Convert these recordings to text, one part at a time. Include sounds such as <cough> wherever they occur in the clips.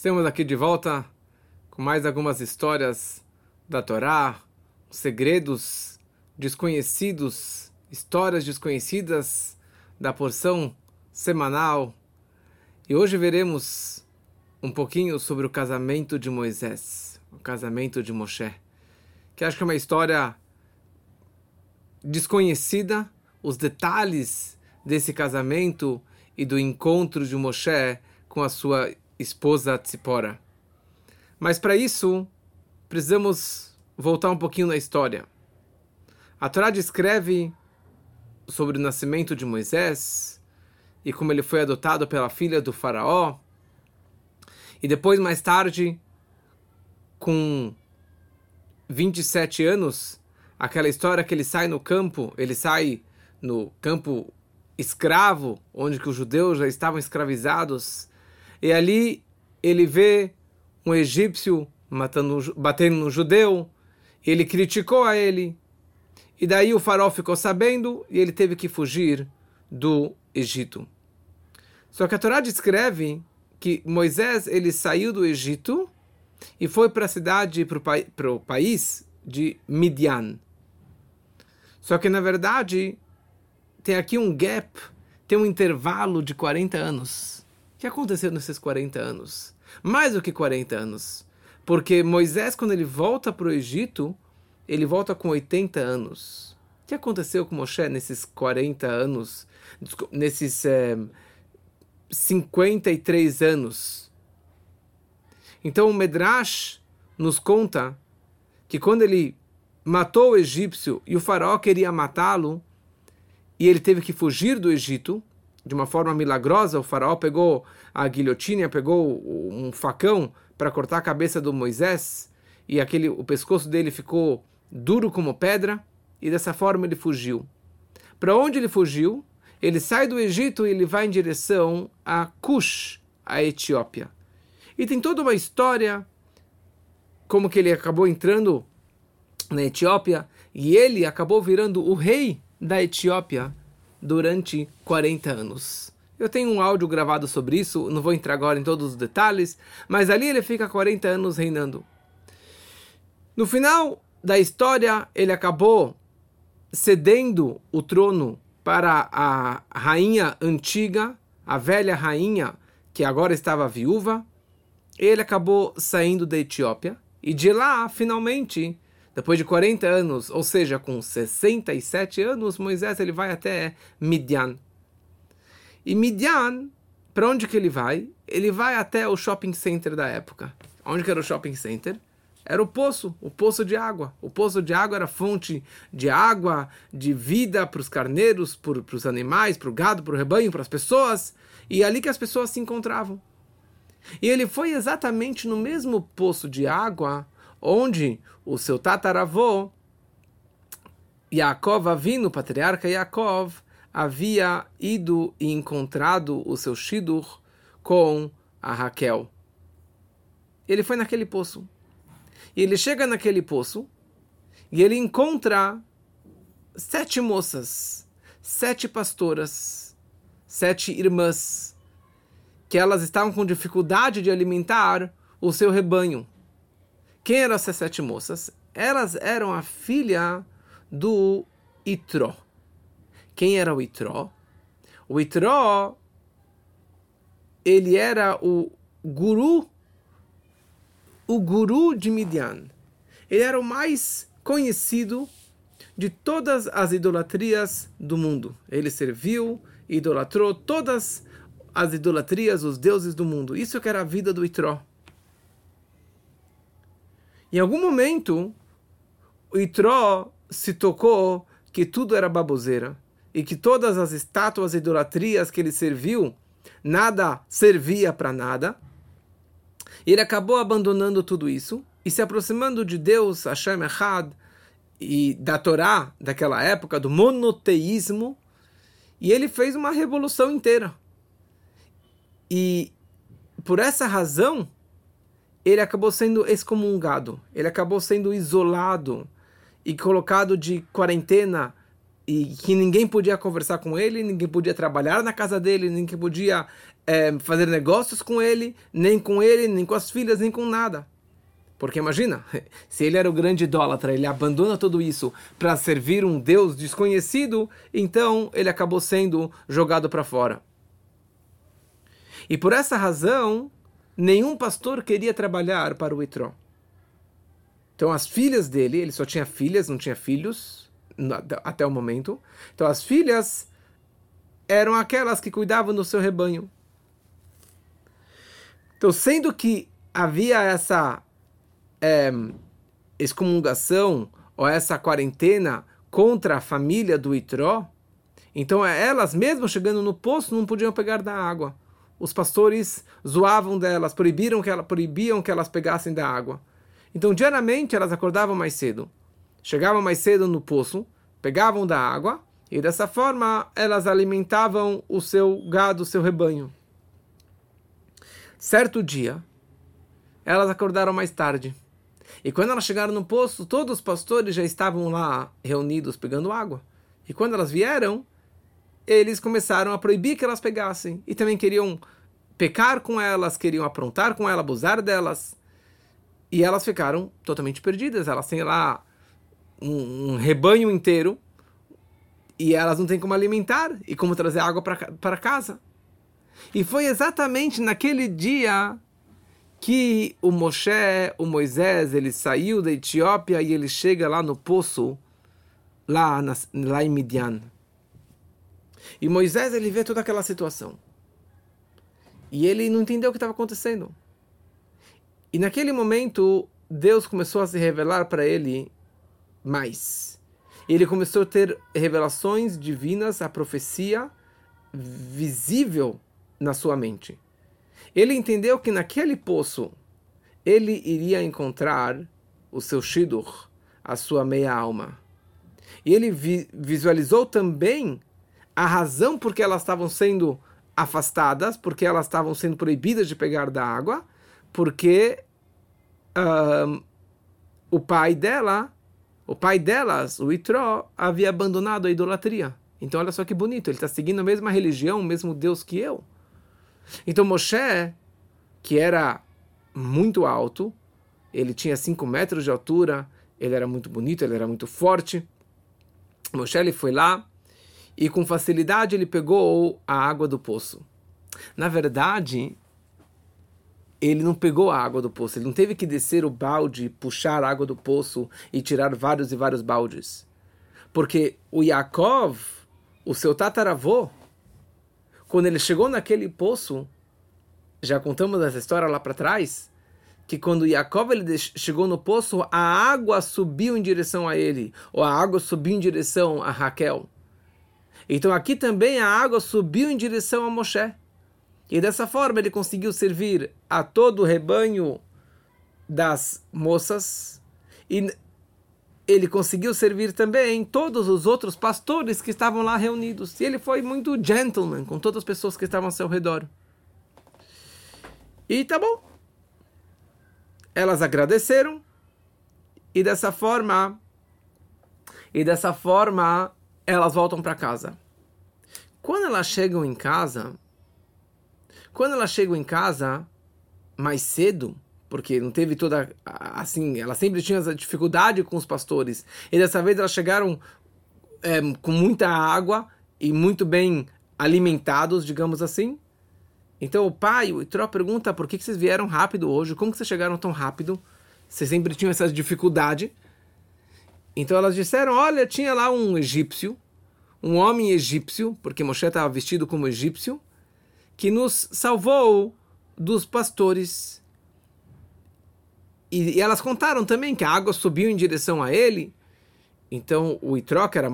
Estamos aqui de volta com mais algumas histórias da Torá, segredos desconhecidos, histórias desconhecidas da porção semanal. E hoje veremos um pouquinho sobre o casamento de Moisés, o casamento de Moshe, que acho que é uma história desconhecida, os detalhes desse casamento e do encontro de Moshe com a sua esposa Tzipora. Mas para isso, precisamos voltar um pouquinho na história. A Torá descreve sobre o nascimento de Moisés e como ele foi adotado pela filha do faraó. E depois, mais tarde, com 27 anos, aquela história que ele sai no campo, ele sai no campo escravo, onde que os judeus já estavam escravizados, e ali ele vê um egípcio matando, batendo no judeu, ele criticou a ele, e daí o faraó ficou sabendo e ele teve que fugir do Egito. Só que a Torá descreve que Moisés ele saiu do Egito e foi para a cidade, para o país de Midian. Só que na verdade tem aqui um gap, tem um intervalo de 40 anos. Que aconteceu nesses 40 anos? Mais do que 40 anos. Porque Moisés, quando ele volta para o Egito, ele volta com 80 anos. O que aconteceu com Moshe nesses 40 anos, nesses é, eh, 53 anos? Então o Medrash nos conta que quando ele matou o egípcio e o faraó queria matá-lo, e ele teve que fugir do Egito de uma forma milagrosa. O faraó pegou a guilhotina, pegou um facão para cortar a cabeça do Moisés e aquele o pescoço dele ficou duro como pedra e dessa forma ele fugiu. Para onde ele fugiu? Ele sai do Egito e ele vai em direção a Cush, a Etiópia. E tem toda uma história como que ele acabou entrando na Etiópia e ele acabou virando o rei da Etiópia durante 40 anos. Eu tenho um áudio gravado sobre isso, não vou entrar agora em todos os detalhes, mas ali ele fica 40 anos reinando. No final da história, ele acabou cedendo o trono para a rainha antiga, a velha rainha que agora estava viúva. Ele acabou saindo da Etiópia e de lá, finalmente, depois de 40 anos, ou seja, com 67 anos, Moisés ele vai até Midian. E Midian, para onde que ele vai? Ele vai até o shopping center da época. Onde que era o shopping center? Era o poço, o poço de água. O poço de água era fonte de água, de vida para os carneiros, para os animais, para o gado, para o rebanho, para as pessoas. E é ali que as pessoas se encontravam. E ele foi exatamente no mesmo poço de água onde o seu tataravô, Yaakov Avino, patriarca Yaakov, havia ido e encontrado o seu Shidur com a Raquel. Ele foi naquele poço. E ele chega naquele poço e ele encontra sete moças, sete pastoras, sete irmãs, que elas estavam com dificuldade de alimentar o seu rebanho. Quem eram essas sete moças? Elas eram a filha do Itró. Quem era o Itró? O Itró, ele era o guru, o guru de Midian. Ele era o mais conhecido de todas as idolatrias do mundo. Ele serviu idolatrou todas as idolatrias, os deuses do mundo. Isso que era a vida do Itró. Em algum momento, o Itró se tocou que tudo era baboseira e que todas as estátuas e idolatrias que ele serviu, nada servia para nada. Ele acabou abandonando tudo isso e se aproximando de Deus, Hashem Echad, e da Torá daquela época, do monoteísmo, e ele fez uma revolução inteira. E por essa razão, ele acabou sendo excomungado, ele acabou sendo isolado e colocado de quarentena e que ninguém podia conversar com ele, ninguém podia trabalhar na casa dele, ninguém podia é, fazer negócios com ele, nem com ele, nem com as filhas, nem com nada. Porque imagina, <laughs> se ele era o grande idólatra, ele abandona tudo isso para servir um Deus desconhecido, então ele acabou sendo jogado para fora. E por essa razão, nenhum pastor queria trabalhar para o Itró. Então as filhas dele, ele só tinha filhas, não tinha filhos até o momento. Então as filhas eram aquelas que cuidavam do seu rebanho. Então, sendo que havia essa é, excomungação ou essa quarentena contra a família do Itró, então elas, mesmo chegando no poço, não podiam pegar da água. Os pastores zoavam delas, proibiram que ela, proibiam que elas pegassem da água. Então, diariamente, elas acordavam mais cedo, chegavam mais cedo no poço, pegavam da água e dessa forma elas alimentavam o seu gado, o seu rebanho. Certo dia, elas acordaram mais tarde. E quando elas chegaram no poço, todos os pastores já estavam lá reunidos pegando água. E quando elas vieram, eles começaram a proibir que elas pegassem. E também queriam pecar com elas, queriam aprontar com elas, abusar delas. E elas ficaram totalmente perdidas. Elas têm lá um, um rebanho inteiro e elas não têm como alimentar e como trazer água para casa. E foi exatamente naquele dia que o Moshe, o Moisés, ele saiu da Etiópia e ele chega lá no poço, lá, na, lá em Midian. E Moisés, ele vê toda aquela situação. E ele não entendeu o que estava acontecendo. E naquele momento, Deus começou a se revelar para ele mais. Ele começou a ter revelações divinas, a profecia visível na sua mente. Ele entendeu que naquele poço ele iria encontrar o seu Shidur, a sua meia alma. E ele vi visualizou também a razão por que elas estavam sendo afastadas, porque elas estavam sendo proibidas de pegar da água, porque uh, o pai dela, o pai delas, o Itró, havia abandonado a idolatria. Então olha só que bonito, ele está seguindo a mesma religião, o mesmo Deus que eu. Então Moshe, que era muito alto, ele tinha 5 metros de altura, ele era muito bonito, ele era muito forte. Moshe ele foi lá e com facilidade ele pegou a água do poço. Na verdade, ele não pegou a água do poço, ele não teve que descer o balde, puxar a água do poço e tirar vários e vários baldes. Porque o Yaakov, o seu tataravô, quando ele chegou naquele poço, já contamos essa história lá para trás, que quando Yaakov ele chegou no poço, a água subiu em direção a ele, ou a água subiu em direção a Raquel. Então aqui também a água subiu em direção a Moshe. E dessa forma ele conseguiu servir a todo o rebanho das moças e ele conseguiu servir também todos os outros pastores que estavam lá reunidos. E ele foi muito gentleman com todas as pessoas que estavam ao seu redor. E tá bom. Elas agradeceram e dessa forma e dessa forma elas voltam para casa. Quando elas chegam em casa, quando elas chegam em casa mais cedo, porque não teve toda assim, ela sempre tinha essa dificuldade com os pastores. E dessa vez elas chegaram é, com muita água e muito bem alimentados, digamos assim. Então o pai, o Itró, pergunta por que, que vocês vieram rápido hoje, como que vocês chegaram tão rápido? Vocês sempre tinham essa dificuldade. Então elas disseram, olha, tinha lá um egípcio, um homem egípcio, porque Moshe estava vestido como egípcio, que nos salvou dos pastores e, e, elas contaram também que a água subiu em direção a ele. Então o que era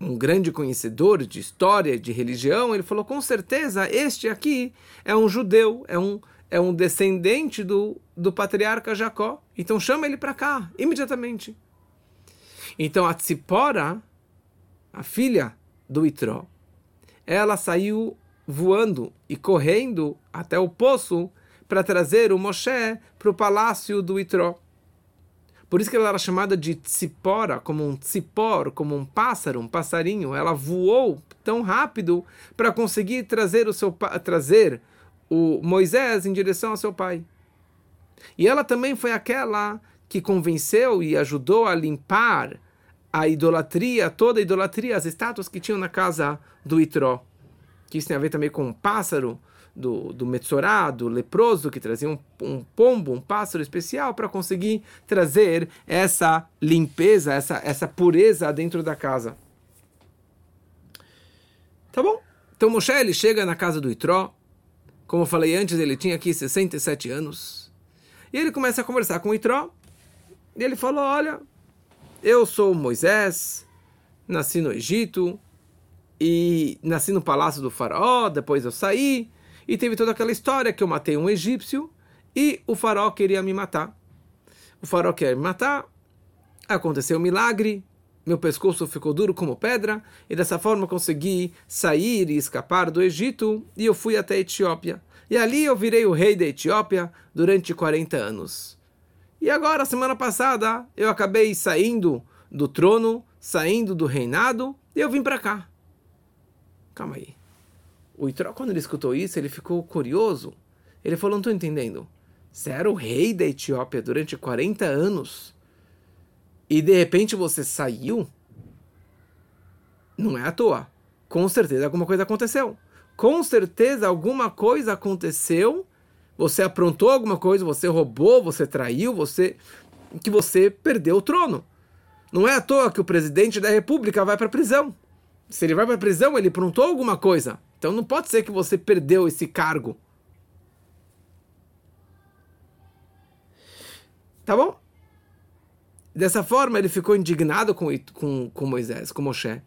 um grande conhecedor de história, de religião, ele falou: com certeza este aqui é um judeu, é um, é um descendente do, do patriarca Jacó. Então chama ele para cá, imediatamente. Então a Tzipora, a filha do Itró, ela saiu voando e correndo até o poço para trazer o Moshe para o palácio do Itró. Por isso que ela era chamada de tzipora, como um tzipor, como um pássaro, um passarinho. Ela voou tão rápido para conseguir trazer o seu trazer o Moisés em direção ao seu pai. E ela também foi aquela que convenceu e ajudou a limpar a idolatria, toda a idolatria, as estátuas que tinham na casa do Itró. Que isso tem a ver também com um pássaro, do, do Metzorá, do leproso, que trazia um, um pombo, um pássaro especial, para conseguir trazer essa limpeza, essa, essa pureza dentro da casa. Tá bom? Então Moshe ele chega na casa do Itró, como eu falei antes, ele tinha aqui 67 anos, e ele começa a conversar com o Itró, e ele falou, olha, eu sou Moisés, nasci no Egito, e nasci no palácio do faraó, depois eu saí, e teve toda aquela história que eu matei um egípcio e o faraó queria me matar. O faraó quer me matar, aconteceu um milagre, meu pescoço ficou duro como pedra, e dessa forma consegui sair e escapar do Egito, e eu fui até a Etiópia. E ali eu virei o rei da Etiópia durante 40 anos. E agora, semana passada, eu acabei saindo do trono, saindo do reinado, e eu vim para cá. Calma aí. O Itró, quando ele escutou isso, ele ficou curioso. Ele falou: Não estou entendendo. Você era o rei da Etiópia durante 40 anos e de repente você saiu? Não é à toa. Com certeza alguma coisa aconteceu. Com certeza alguma coisa aconteceu. Você aprontou alguma coisa, você roubou, você traiu, você que você perdeu o trono. Não é à toa que o presidente da república vai para a prisão. Se ele vai para a prisão, ele aprontou alguma coisa. Então não pode ser que você perdeu esse cargo. Tá bom? Dessa forma, ele ficou indignado com, com, com Moisés, com Moshe.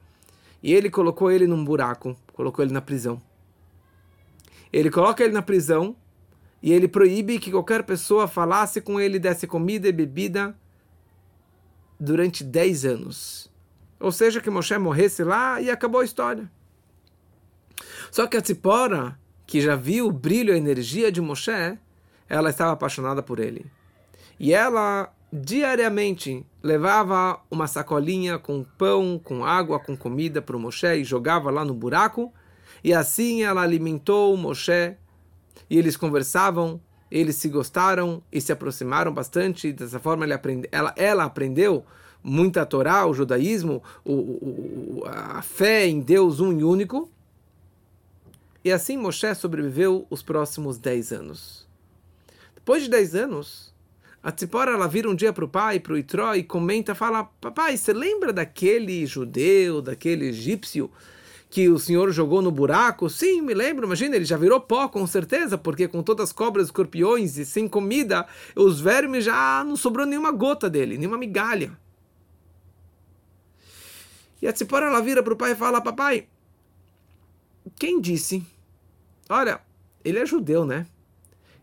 E ele colocou ele num buraco, colocou ele na prisão. Ele coloca ele na prisão e ele proíbe que qualquer pessoa falasse com ele, desse comida e bebida durante 10 anos. Ou seja, que Moshe morresse lá e acabou a história. Só que a Tzipora, que já viu o brilho e a energia de Moshe, ela estava apaixonada por ele. E ela diariamente levava uma sacolinha com pão, com água, com comida para o Moshe e jogava lá no buraco. E assim ela alimentou o Moshe. E eles conversavam, eles se gostaram e se aproximaram bastante. Dessa forma aprende, ela, ela aprendeu muita Torá, o judaísmo, o, o, a fé em Deus um e único. E assim Moshe sobreviveu os próximos 10 anos. Depois de 10 anos, a Tzipora ela vira um dia para o pai, para o Itró, e comenta, fala, papai, você lembra daquele judeu, daquele egípcio que o senhor jogou no buraco? Sim, me lembro, imagina, ele já virou pó, com certeza, porque com todas as cobras, escorpiões e sem comida, os vermes já não sobrou nenhuma gota dele, nenhuma migalha. E a Tzipora ela vira para o pai e fala, papai, quem disse? Olha, ele é judeu, né?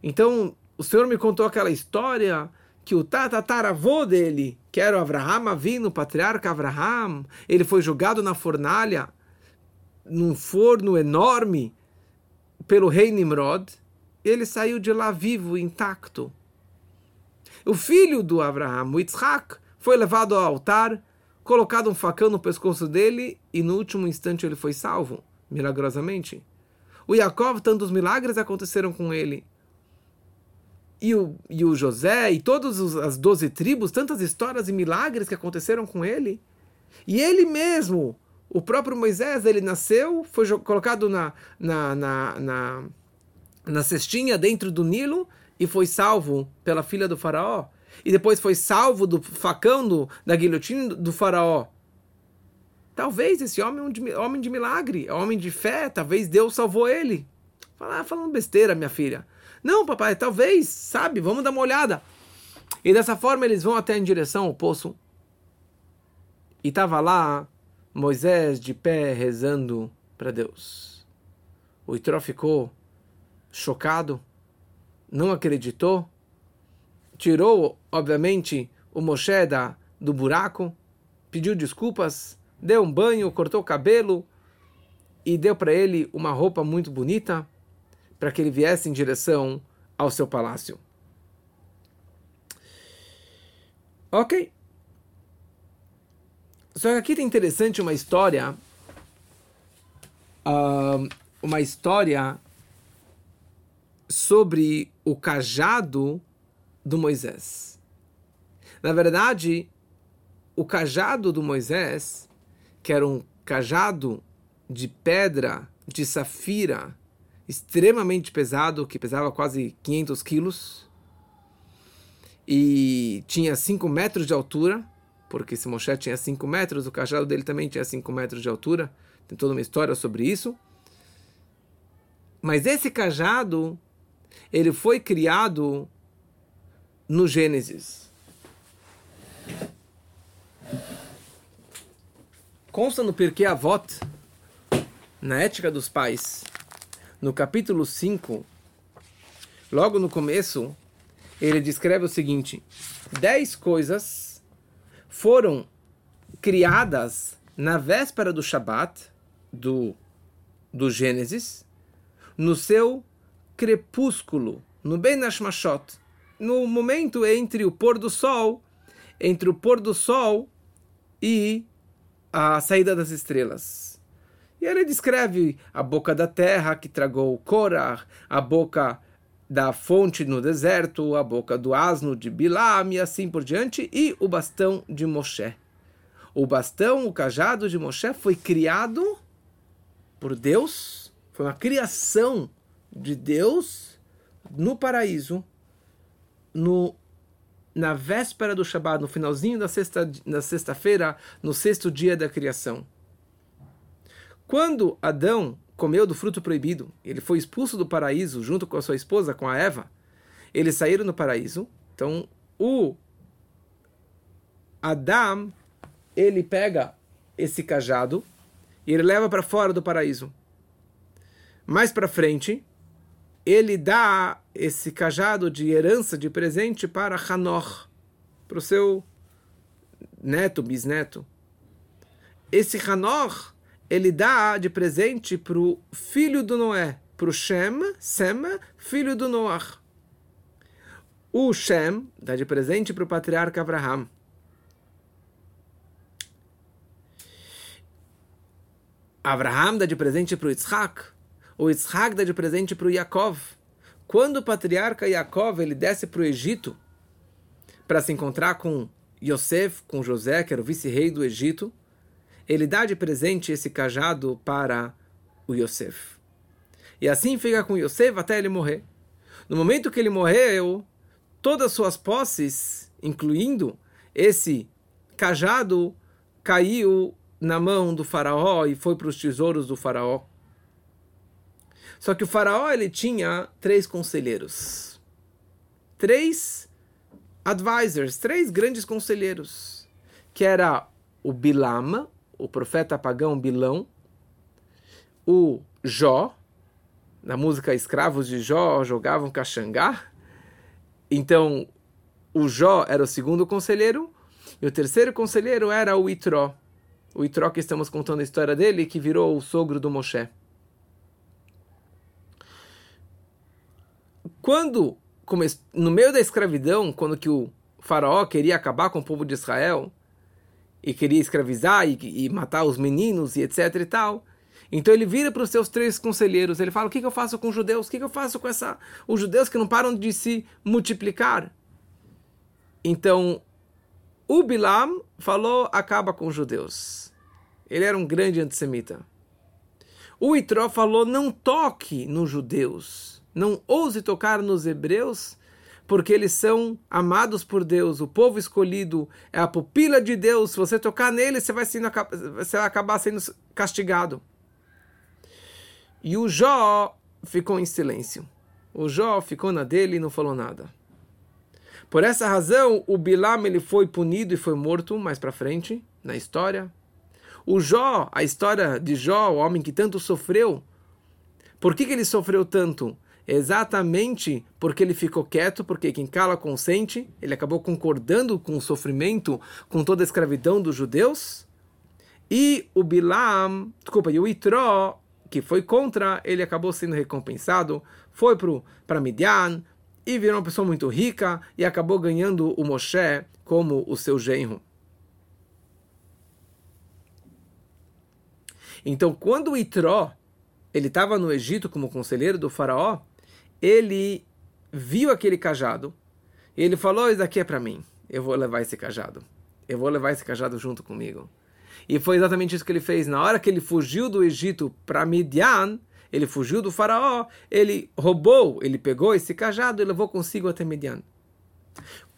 Então, o senhor me contou aquela história que o tataravô dele, que era o Avraham vindo, o patriarca Avraham, ele foi jogado na fornalha, num forno enorme, pelo rei Nimrod, ele saiu de lá vivo, intacto. O filho do Avraham, o Yitzhak, foi levado ao altar, colocado um facão no pescoço dele e no último instante ele foi salvo milagrosamente. O Yaakov, tantos milagres aconteceram com ele. E o, e o José e todas as doze tribos, tantas histórias e milagres que aconteceram com ele. E ele mesmo, o próprio Moisés, ele nasceu, foi colocado na, na, na, na, na cestinha dentro do Nilo e foi salvo pela filha do faraó. E depois foi salvo do facão do, da guilhotina do faraó. Talvez esse homem é um homem de milagre, é homem de fé, talvez Deus salvou ele. Fala, ah, falando besteira, minha filha. Não, papai, talvez, sabe, vamos dar uma olhada. E dessa forma eles vão até em direção ao poço. E estava lá Moisés de pé rezando para Deus. O Itró ficou chocado, não acreditou, tirou, obviamente, o Moshe da, do buraco, pediu desculpas deu um banho, cortou o cabelo e deu para ele uma roupa muito bonita para que ele viesse em direção ao seu palácio. Ok. Só que aqui tem interessante uma história. Uh, uma história sobre o cajado do Moisés. Na verdade, o cajado do Moisés, que era um cajado de pedra de safira extremamente pesado, que pesava quase 500 quilos e tinha 5 metros de altura, porque se Moshe tinha 5 metros, o cajado dele também tinha 5 metros de altura. Tem toda uma história sobre isso. Mas esse cajado, ele foi criado no Gênesis. Consta no Pirkei Avot, na Ética dos Pais, no capítulo 5, logo no começo, ele descreve o seguinte: dez coisas foram criadas na véspera do Shabat, do, do Gênesis, no seu crepúsculo, no Ben Hashmashot, no momento entre o pôr do sol, entre o pôr do sol e a saída das estrelas. E ele descreve a boca da terra que tragou Korah, a boca da fonte no deserto, a boca do asno de Bilam e assim por diante, e o bastão de Moshe. O bastão, o cajado de Moshe foi criado por Deus, foi uma criação de Deus no paraíso, no, na véspera do Shabat, no finalzinho da sexta, da sexta-feira, no sexto dia da criação. Quando Adão comeu do fruto proibido, ele foi expulso do paraíso junto com a sua esposa, com a Eva. Eles saíram no paraíso. Então, o Adão, ele pega esse cajado e ele leva para fora do paraíso. Mais para frente, ele dá esse cajado de herança, de presente para Hanor, para o seu neto, bisneto. Esse Hanor ele dá de presente para o filho do Noé, para o Shem, Sem, filho do Noah. O Shem dá de presente para o patriarca Abraham. Abraham dá de presente para o Yitzhak. O Yitzhak dá de presente para o Yaakov. Quando o patriarca Yaakov ele desce para o Egito para se encontrar com Yosef, com José, que era o vice-rei do Egito, ele dá de presente esse cajado para o Yosef. E assim fica com Yosef até ele morrer. No momento que ele morreu, todas as suas posses, incluindo esse cajado, caiu na mão do faraó e foi para os tesouros do faraó. Só que o faraó ele tinha três conselheiros. Três advisors, três grandes conselheiros, que era o Bilam, o profeta pagão Bilão, o Jó, na música Escravos de Jó jogavam caxangá. Então, o Jó era o segundo conselheiro, e o terceiro conselheiro era o Itró. O Itró que estamos contando a história dele, que virou o sogro do Moshe. Quando, no meio da escravidão, quando que o faraó queria acabar com o povo de Israel, e queria escravizar e, e, matar os meninos e etc e tal. Então ele vira para os seus três conselheiros, ele fala: "O que, que eu faço com os judeus? O que, que eu faço com essa os judeus que não param de se multiplicar?" Então o Bilam falou: "Acaba com os judeus." Ele era um grande antissemita. O Itró falou: "Não toque nos judeus, não ouse tocar nos hebreus." Porque eles são amados por Deus, o povo escolhido é a pupila de Deus. Se você tocar nele, você vai, sendo, você vai acabar sendo castigado. E o Jó ficou em silêncio. O Jó ficou na dele e não falou nada. Por essa razão, o Bilam ele foi punido e foi morto mais para frente na história. O Jó, a história de Jó, o homem que tanto sofreu, por que, que ele sofreu tanto? Exatamente porque ele ficou quieto, porque quem cala consente, ele acabou concordando com o sofrimento, com toda a escravidão dos judeus. E o Bilam, desculpa, e o Itró, que foi contra, ele acabou sendo recompensado, foi para Midian e virou uma pessoa muito rica e acabou ganhando o Moshe como o seu genro. Então, quando o Itró ele estava no Egito como conselheiro do faraó, ele viu aquele cajado e ele falou: Isso aqui é para mim, eu vou levar esse cajado, eu vou levar esse cajado junto comigo. E foi exatamente isso que ele fez. Na hora que ele fugiu do Egito para Midian, ele fugiu do faraó, ele roubou, ele pegou esse cajado e levou consigo até Midian.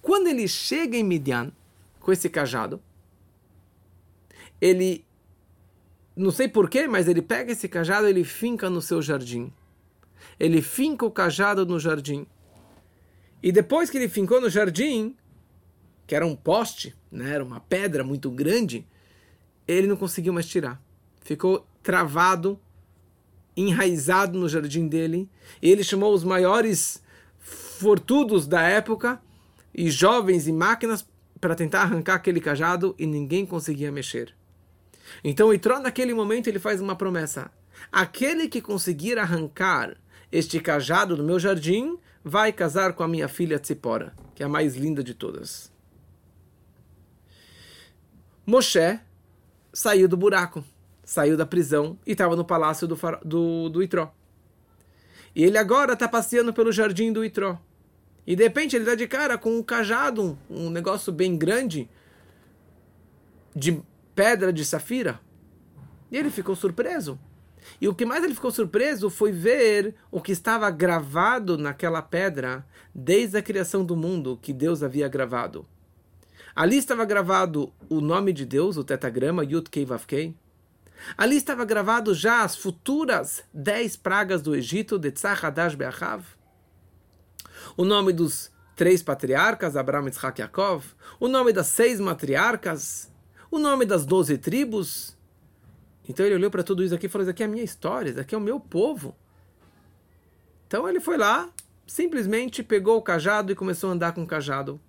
Quando ele chega em Midian com esse cajado, ele, não sei porquê, mas ele pega esse cajado e ele finca no seu jardim. Ele finca o cajado no jardim. E depois que ele fincou no jardim, que era um poste, né, era uma pedra muito grande, ele não conseguiu mais tirar. Ficou travado enraizado no jardim dele. E ele chamou os maiores fortudos da época e jovens e máquinas para tentar arrancar aquele cajado e ninguém conseguia mexer. Então Itró naquele momento ele faz uma promessa: aquele que conseguir arrancar este cajado do meu jardim vai casar com a minha filha Tzipora, que é a mais linda de todas. Moshe saiu do buraco saiu da prisão e estava no palácio do, do, do Itró. E ele agora está passeando pelo jardim do Itró. E de repente ele dá de cara com um cajado, um, um negócio bem grande, de pedra de safira. E ele ficou surpreso. E o que mais ele ficou surpreso foi ver o que estava gravado naquela pedra desde a criação do mundo que Deus havia gravado. Ali estava gravado o nome de Deus, o tetagrama Yud Kei Vav Kei. Ali estava gravado já as futuras dez pragas do Egito de Tzach Hadash Be'achav. O nome dos três patriarcas, Abraão, Isaac e Yaakov. O nome das seis matriarcas. O nome das doze tribos. Então ele olhou para tudo isso aqui e falou: Isso aqui é a minha história, isso aqui é o meu povo. Então ele foi lá, simplesmente pegou o cajado e começou a andar com o cajado.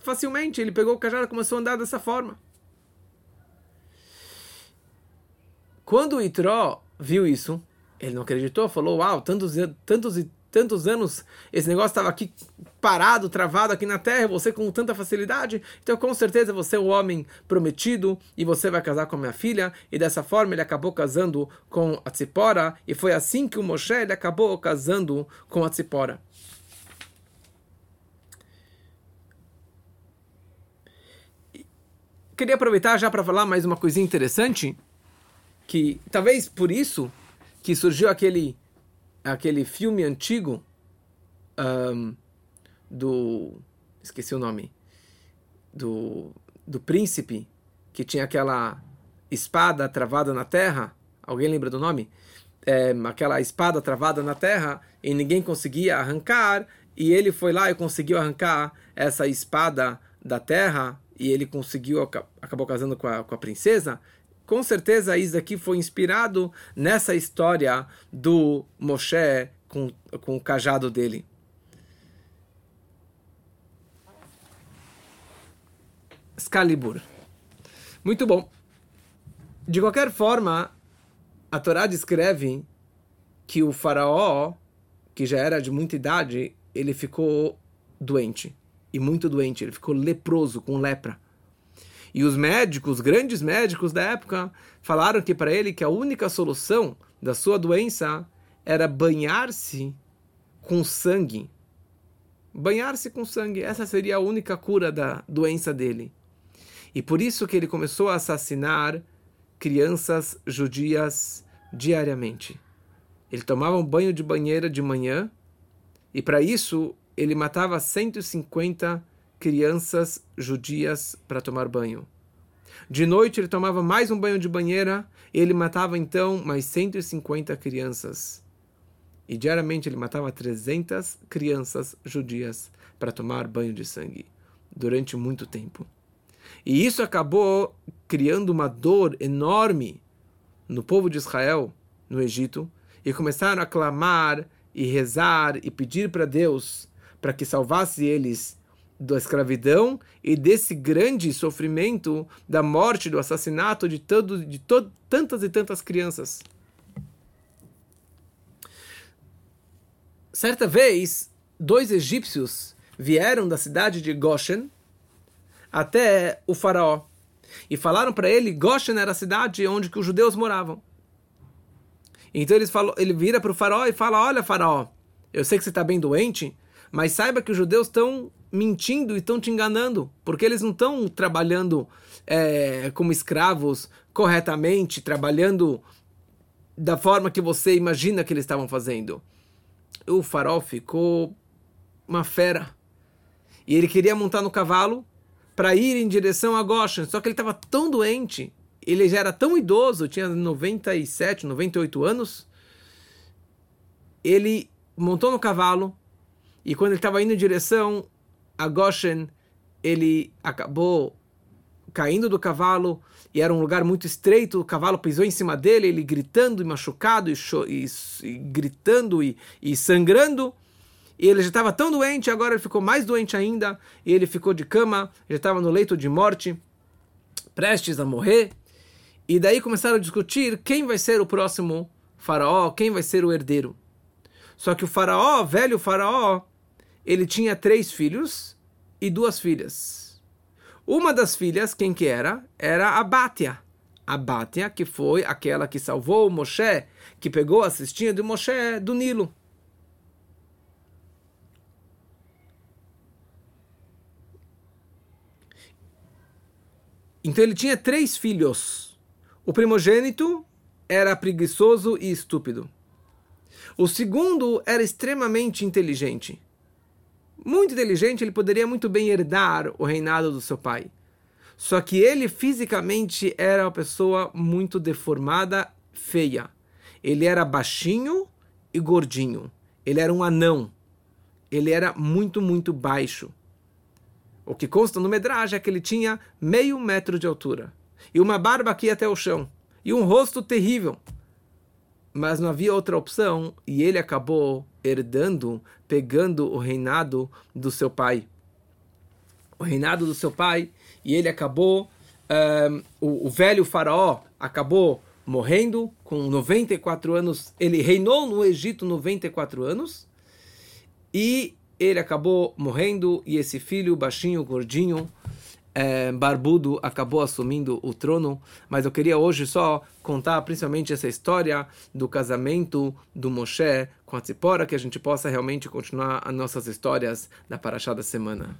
Facilmente ele pegou o cajado e começou a andar dessa forma. Quando o Itró viu isso, ele não acreditou, falou: Uau, tantos, tantos tantos anos esse negócio estava aqui parado, travado aqui na terra, você com tanta facilidade, então com certeza você é o homem prometido e você vai casar com a minha filha. E dessa forma ele acabou casando com a Tzipora, e foi assim que o Moshe ele acabou casando com a Tzipora. Queria aproveitar já para falar mais uma coisinha interessante que talvez por isso que surgiu aquele aquele filme antigo um, do esqueci o nome do do príncipe que tinha aquela espada travada na terra? Alguém lembra do nome? É, aquela espada travada na terra e ninguém conseguia arrancar e ele foi lá e conseguiu arrancar essa espada da terra e ele conseguiu acabou casando com a, com a princesa com certeza isso aqui foi inspirado nessa história do Moshe com, com o cajado dele. Excalibur. Muito bom. De qualquer forma, a Torá descreve que o faraó, que já era de muita idade, ele ficou doente. E muito doente. Ele ficou leproso, com lepra. E os médicos, grandes médicos da época, falaram que para ele que a única solução da sua doença era banhar-se com sangue. Banhar-se com sangue, essa seria a única cura da doença dele. E por isso que ele começou a assassinar crianças judias diariamente. Ele tomava um banho de banheira de manhã e para isso ele matava 150 crianças judias para tomar banho. De noite ele tomava mais um banho de banheira e ele matava então mais 150 crianças. E diariamente ele matava 300 crianças judias para tomar banho de sangue durante muito tempo. E isso acabou criando uma dor enorme no povo de Israel, no Egito, e começaram a clamar e rezar e pedir para Deus para que salvasse eles da escravidão e desse grande sofrimento da morte, do assassinato de, todo, de to, tantas e tantas crianças. Certa vez, dois egípcios vieram da cidade de Goshen até o faraó e falaram para ele Goshen era a cidade onde que os judeus moravam. Então falou, ele vira para o faraó e fala: Olha, faraó, eu sei que você está bem doente, mas saiba que os judeus estão mentindo e estão te enganando, porque eles não estão trabalhando é, como escravos corretamente, trabalhando da forma que você imagina que eles estavam fazendo. O faraó ficou uma fera. E ele queria montar no cavalo para ir em direção a Goshen, só que ele estava tão doente, ele já era tão idoso, tinha 97, 98 anos. Ele montou no cavalo e quando ele estava indo em direção a Goshen, ele acabou caindo do cavalo e era um lugar muito estreito, o cavalo pisou em cima dele, ele gritando e machucado e, e, e gritando e, e sangrando. E ele já estava tão doente, agora ele ficou mais doente ainda, e ele ficou de cama, já estava no leito de morte, prestes a morrer. E daí começaram a discutir quem vai ser o próximo faraó, quem vai ser o herdeiro. Só que o faraó, velho faraó, ele tinha três filhos e duas filhas. Uma das filhas, quem que era? Era a Bátia. A Bátia, que foi aquela que salvou o Moshe, que pegou a cestinha do Moshe do Nilo. Então ele tinha três filhos. O primogênito era preguiçoso e estúpido. O segundo era extremamente inteligente. Muito inteligente, ele poderia muito bem herdar o reinado do seu pai. Só que ele fisicamente era uma pessoa muito deformada, feia. Ele era baixinho e gordinho. Ele era um anão. Ele era muito, muito baixo. O que consta no Medrash é que ele tinha meio metro de altura e uma barba aqui até o chão e um rosto terrível. Mas não havia outra opção e ele acabou herdando, pegando o reinado do seu pai. O reinado do seu pai e ele acabou, um, o, o velho faraó acabou morrendo com 94 anos. Ele reinou no Egito 94 anos e ele acabou morrendo e esse filho baixinho, gordinho, é, barbudo acabou assumindo o trono. Mas eu queria hoje só contar principalmente essa história do casamento do Moshe com a Tzipora, que a gente possa realmente continuar as nossas histórias da Parashá da semana.